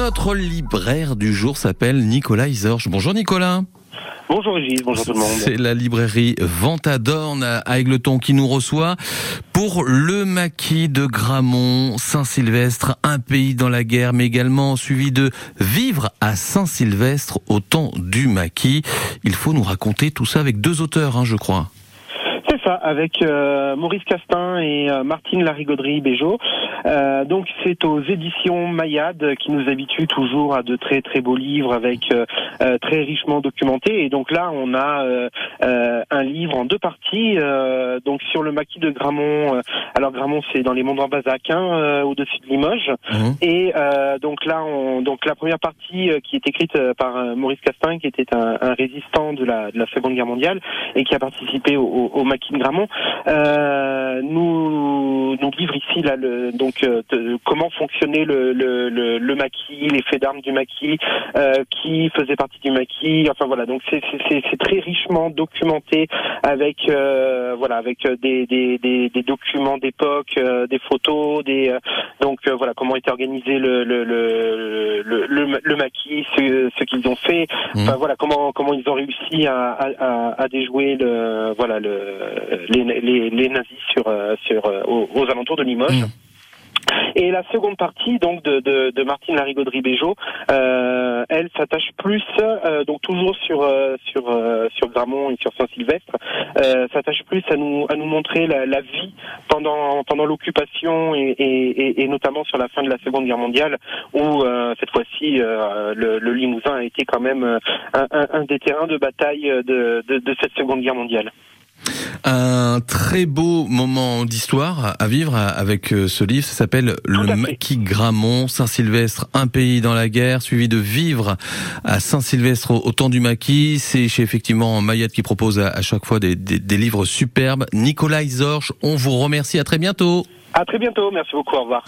Notre libraire du jour s'appelle Nicolas Isorge. Bonjour Nicolas. Bonjour Régis, bonjour tout le monde. C'est la librairie Ventadorn à Aigleton qui nous reçoit pour le maquis de Gramont, Saint-Sylvestre, un pays dans la guerre, mais également suivi de Vivre à Saint-Sylvestre au temps du maquis. Il faut nous raconter tout ça avec deux auteurs, hein, je crois. Ça, avec euh, Maurice Castin et euh, Martine Larigauderie Béjot. Euh, donc c'est aux éditions Mayade qui nous habituent toujours à de très très beaux livres avec très richement documentés. Et donc là on a un livre en deux parties. donc sur le maquis de Gramont. alors Gramont c'est dans les monts Bazac, hein, au-dessus de Limoges. Mmh. Et donc là on, donc la première partie qui est écrite par Maurice Castin qui était un, un résistant de la, de la Seconde Guerre mondiale et qui a participé au, au maquis de Gramont, euh, nous, nous livre ici là, le, donc euh, comment fonctionnait le, le, le, le maquis, les faits d'armes du maquis, euh, qui faisait partie du maquis. Enfin voilà, donc c'est très richement documenté avec euh, voilà avec des, des, des, des documents d'époque, euh, des photos, des donc voilà comment était organisé le le le le, le, maquis, ce, ce qu'ils ont fait. Mmh. Enfin voilà comment comment ils ont réussi à, à, à déjouer le voilà le les, les, les nazis sur, euh, sur, euh, aux, aux, alentours de Limoges. Mmh. Et la seconde partie, donc de, de, de Martine Larigauderie Béjot, euh, elle s'attache plus, euh, donc toujours sur euh, sur sur Gramont et sur Saint-Sylvestre, s'attache plus à nous à nous montrer la, la vie pendant pendant l'occupation et, et, et, notamment sur la fin de la Seconde Guerre mondiale, où cette fois-ci le, le, Limousin a été quand même un, un, un des terrains de bataille de, de, de cette Seconde Guerre mondiale. Un très beau moment d'histoire à vivre avec euh, ce livre. Ça s'appelle Le Maquis Gramont, Saint-Sylvestre, un pays dans la guerre, suivi de Vivre à Saint-Sylvestre au, temps du Maquis. C'est chez effectivement Mayette qui propose à, chaque fois des, des, livres superbes. Nicolas Isorge, on vous remercie. À très bientôt. À très bientôt. Merci beaucoup. Au revoir.